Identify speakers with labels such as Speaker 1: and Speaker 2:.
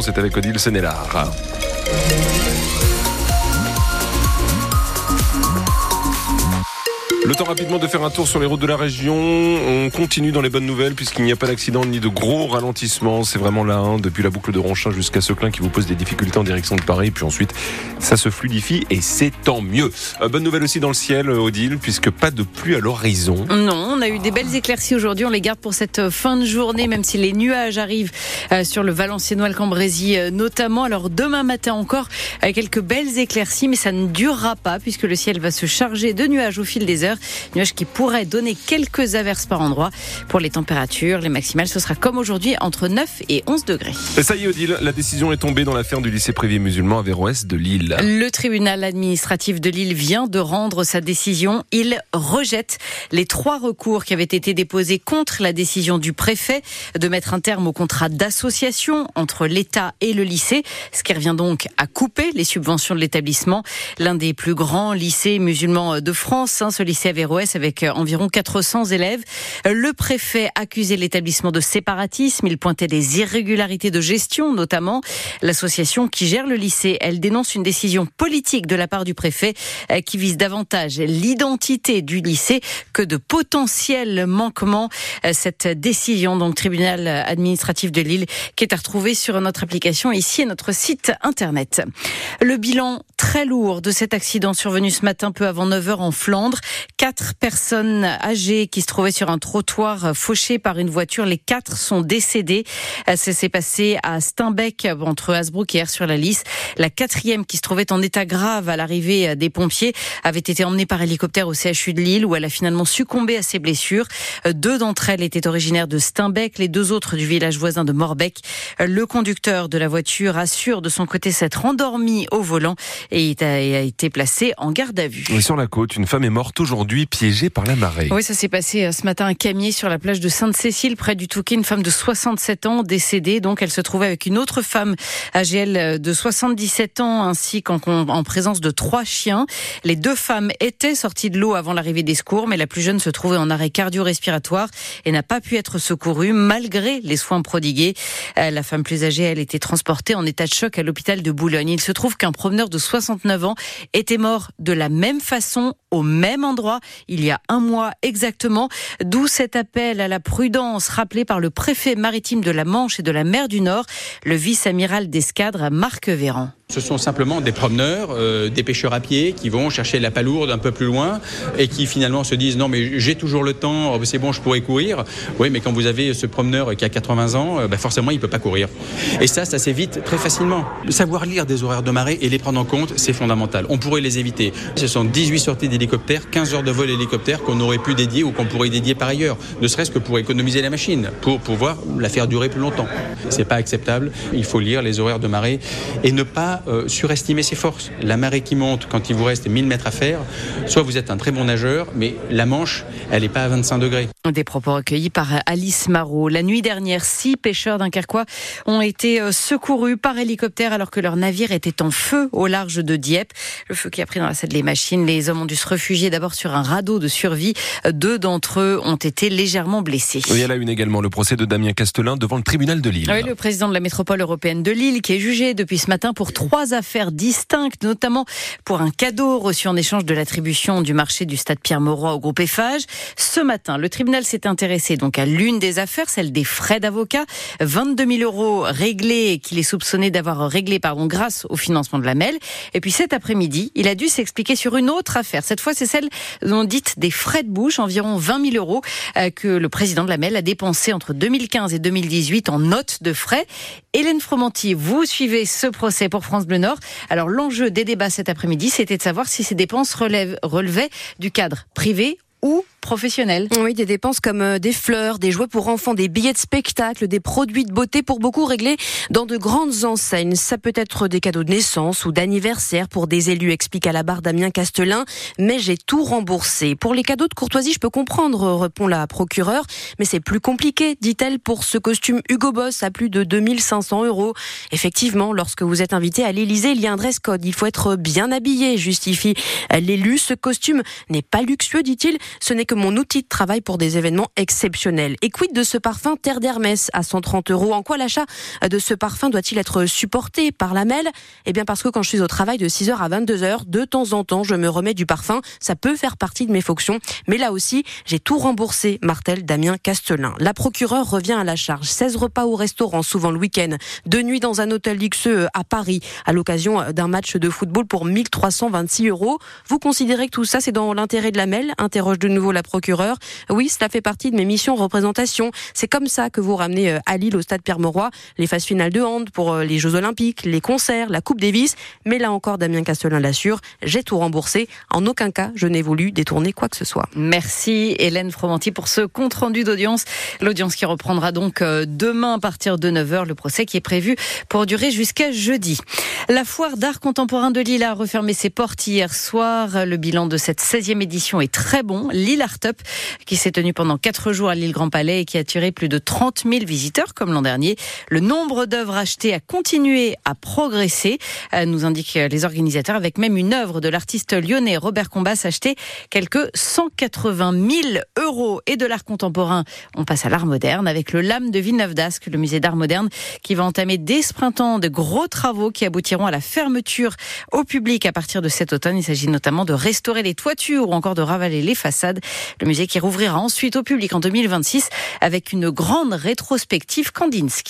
Speaker 1: c'est avec Odile Senelard. Le temps rapidement de faire un tour sur les routes de la région. On continue dans les bonnes nouvelles puisqu'il n'y a pas d'accident ni de gros ralentissements. C'est vraiment là, hein, depuis la boucle de Ronchin jusqu'à Seclin qui vous pose des difficultés en direction de Paris. Puis ensuite, ça se fluidifie et c'est tant mieux. Euh, bonne nouvelle aussi dans le ciel, euh, Odile, puisque pas de pluie à l'horizon.
Speaker 2: Non, on a eu des belles éclaircies aujourd'hui. On les garde pour cette euh, fin de journée, même si les nuages arrivent sur le Valenciennois, le Cambrésis notamment. Alors demain matin encore, quelques belles éclaircies, mais ça ne durera pas puisque le ciel va se charger de nuages au fil des heures. Nuages qui pourraient donner quelques averses par endroit. Pour les températures, les maximales, ce sera comme aujourd'hui entre 9 et 11 degrés.
Speaker 1: Et ça y est, Odile, la décision est tombée dans l'affaire du lycée privé musulman à Véroès de Lille.
Speaker 2: Le tribunal administratif de Lille vient de rendre sa décision. Il rejette les trois recours qui avaient été déposés contre la décision du préfet de mettre un terme au contrat d'association entre l'État et le lycée, ce qui revient donc à couper les subventions de l'établissement. L'un des plus grands lycées musulmans de France, hein, ce lycée à avec euh, environ 400 élèves. Le préfet accusait l'établissement de séparatisme. Il pointait des irrégularités de gestion, notamment. L'association qui gère le lycée, elle dénonce une décision politique de la part du préfet euh, qui vise davantage l'identité du lycée que de potentiels manquements. Euh, cette décision, donc tribunal administratif de Lille, qui est à retrouver sur notre application ici et notre site internet. Le bilan très lourd de cet accident survenu ce matin peu avant 9h en Flandre. Quatre personnes âgées qui se trouvaient sur un trottoir fauché par une voiture. Les quatre sont décédées. Ça s'est passé à Steinbeck, entre Hasbrook et Air-sur-la-Lys. La quatrième, qui se trouvait en état grave à l'arrivée des pompiers, avait été emmenée par hélicoptère au CHU de Lille, où elle a finalement succombé à ses blessures. Deux d'entre elles étaient originaires de Steinbeck, les deux autres du village voisin de Morbeck. Le conducteur de la voiture assure de son côté s'être endormi au volant et a été placé en garde à vue.
Speaker 1: sur la côte, une femme est morte aujourd'hui aujourd'hui piégée par la marée.
Speaker 2: Oui, ça s'est passé euh, ce matin à Camier sur la plage de Sainte-Cécile, près du Touquet. Une femme de 67 ans décédée. Donc, elle se trouvait avec une autre femme âgée euh, de 77 ans, ainsi qu'en en présence de trois chiens. Les deux femmes étaient sorties de l'eau avant l'arrivée des secours, mais la plus jeune se trouvait en arrêt cardio-respiratoire et n'a pas pu être secourue malgré les soins prodigués. Euh, la femme plus âgée, elle était transportée en état de choc à l'hôpital de Boulogne. Il se trouve qu'un promeneur de 69 ans était mort de la même façon au même endroit il y a un mois exactement. D'où cet appel à la prudence rappelé par le préfet maritime de la Manche et de la mer du Nord, le vice-amiral d'escadre Marc Véran.
Speaker 3: Ce sont simplement des promeneurs, euh, des pêcheurs à pied qui vont chercher la palourde un peu plus loin et qui finalement se disent non mais j'ai toujours le temps, oh, c'est bon je pourrais courir. Oui mais quand vous avez ce promeneur qui a 80 ans, euh, bah, forcément il peut pas courir. Et ça, ça s'évite très facilement. Savoir lire des horaires de marée et les prendre en compte, c'est fondamental. On pourrait les éviter. Ce sont 18 sorties d'hélicoptère, 15 heures de vol hélicoptère qu'on aurait pu dédier ou qu'on pourrait dédier par ailleurs, ne serait-ce que pour économiser la machine, pour pouvoir la faire durer plus longtemps. C'est pas acceptable. Il faut lire les horaires de marée et ne pas euh, surestimer ses forces. La marée qui monte quand il vous reste 1000 mètres à faire, soit vous êtes un très bon nageur, mais la Manche, elle n'est pas à 25 degrés.
Speaker 2: Des propos recueillis par Alice Marot. La nuit dernière, six pêcheurs dunkerquois ont été euh, secourus par hélicoptère alors que leur navire était en feu au large de Dieppe. Le feu qui a pris dans la salle des machines. Les hommes ont dû se réfugier d'abord sur un radeau de survie. Deux d'entre eux ont été légèrement blessés.
Speaker 1: Il y a là une également le procès de Damien Castelin devant le tribunal de Lille.
Speaker 2: Oui, le président de la métropole européenne de Lille qui est jugé depuis ce matin pour trois affaires distinctes, notamment pour un cadeau reçu en échange de l'attribution du marché du stade Pierre-Mauroy au groupe Eiffage. Ce matin, le tribunal s'est intéressé donc à l'une des affaires, celle des frais d'avocat, 22 000 euros réglés qu'il est soupçonné d'avoir réglé pardon grâce au financement de la MEL. Et puis cet après-midi, il a dû s'expliquer sur une autre affaire. Cette fois, c'est celle dont dite des frais de bouche, environ 20 000 euros euh, que le président de la MEL a dépensé entre 2015 et 2018 en notes de frais. Hélène Fromanti, vous suivez ce procès pour France Alors l'enjeu des débats cet après-midi, c'était de savoir si ces dépenses relevaient du cadre privé ou
Speaker 4: Oui, des dépenses comme euh, des fleurs, des jouets pour enfants, des billets de spectacle, des produits de beauté pour beaucoup réglés dans de grandes enseignes. Ça peut être des cadeaux de naissance ou d'anniversaire pour des élus, explique à la barre Damien Castelin. Mais j'ai tout remboursé. Pour les cadeaux de courtoisie, je peux comprendre, répond la procureure. Mais c'est plus compliqué, dit-elle, pour ce costume Hugo Boss à plus de 2500 euros. Effectivement, lorsque vous êtes invité à l'Elysée, il y a un dress code. Il faut être bien habillé, justifie l'élu. Ce costume n'est pas luxueux, dit-il. Ce n'est que mon outil de travail pour des événements exceptionnels. Et quid de ce parfum Terre d'Hermès à 130 euros? En quoi l'achat de ce parfum doit-il être supporté par la MEL? Eh bien parce que quand je suis au travail de 6h à 22h, de temps en temps, je me remets du parfum. Ça peut faire partie de mes fonctions. Mais là aussi, j'ai tout remboursé, Martel Damien Castelin. La procureure revient à la charge. 16 repas au restaurant, souvent le week-end. Deux nuits dans un hôtel luxueux à Paris, à l'occasion d'un match de football pour 1326 euros. Vous considérez que tout ça, c'est dans l'intérêt de la MEL? Interroge de nouveau la procureure. Oui, cela fait partie de mes missions représentation. C'est comme ça que vous ramenez euh, à Lille, au stade Pierre-Mauroy, les phases finales de hand pour euh, les Jeux Olympiques, les concerts, la Coupe Davis. Mais là encore, Damien Castelin l'assure, j'ai tout remboursé. En aucun cas, je n'ai voulu détourner quoi que ce soit.
Speaker 2: Merci Hélène Fromanti pour ce compte rendu d'audience. L'audience qui reprendra donc euh, demain à partir de 9h, le procès qui est prévu pour durer jusqu'à jeudi. La foire d'art contemporain de Lille a refermé ses portes hier soir. Le bilan de cette 16e édition est très bon. Lille Qui s'est tenu pendant 4 jours à Lille Grand Palais et qui a attiré plus de 30 000 visiteurs comme l'an dernier. Le nombre d'œuvres achetées a continué à progresser, euh, nous indiquent les organisateurs, avec même une œuvre de l'artiste lyonnais Robert Combas achetée quelques 180 000 euros. Et de l'art contemporain, on passe à l'art moderne avec le Lame de Villeneuve d'Ascq, le musée d'art moderne, qui va entamer dès ce printemps de gros travaux qui aboutiront à la fermeture au public à partir de cet automne. Il s'agit notamment de restaurer les toitures ou encore de ravaler les façades. Le musée qui rouvrira ensuite au public en 2026 avec une grande rétrospective Kandinsky.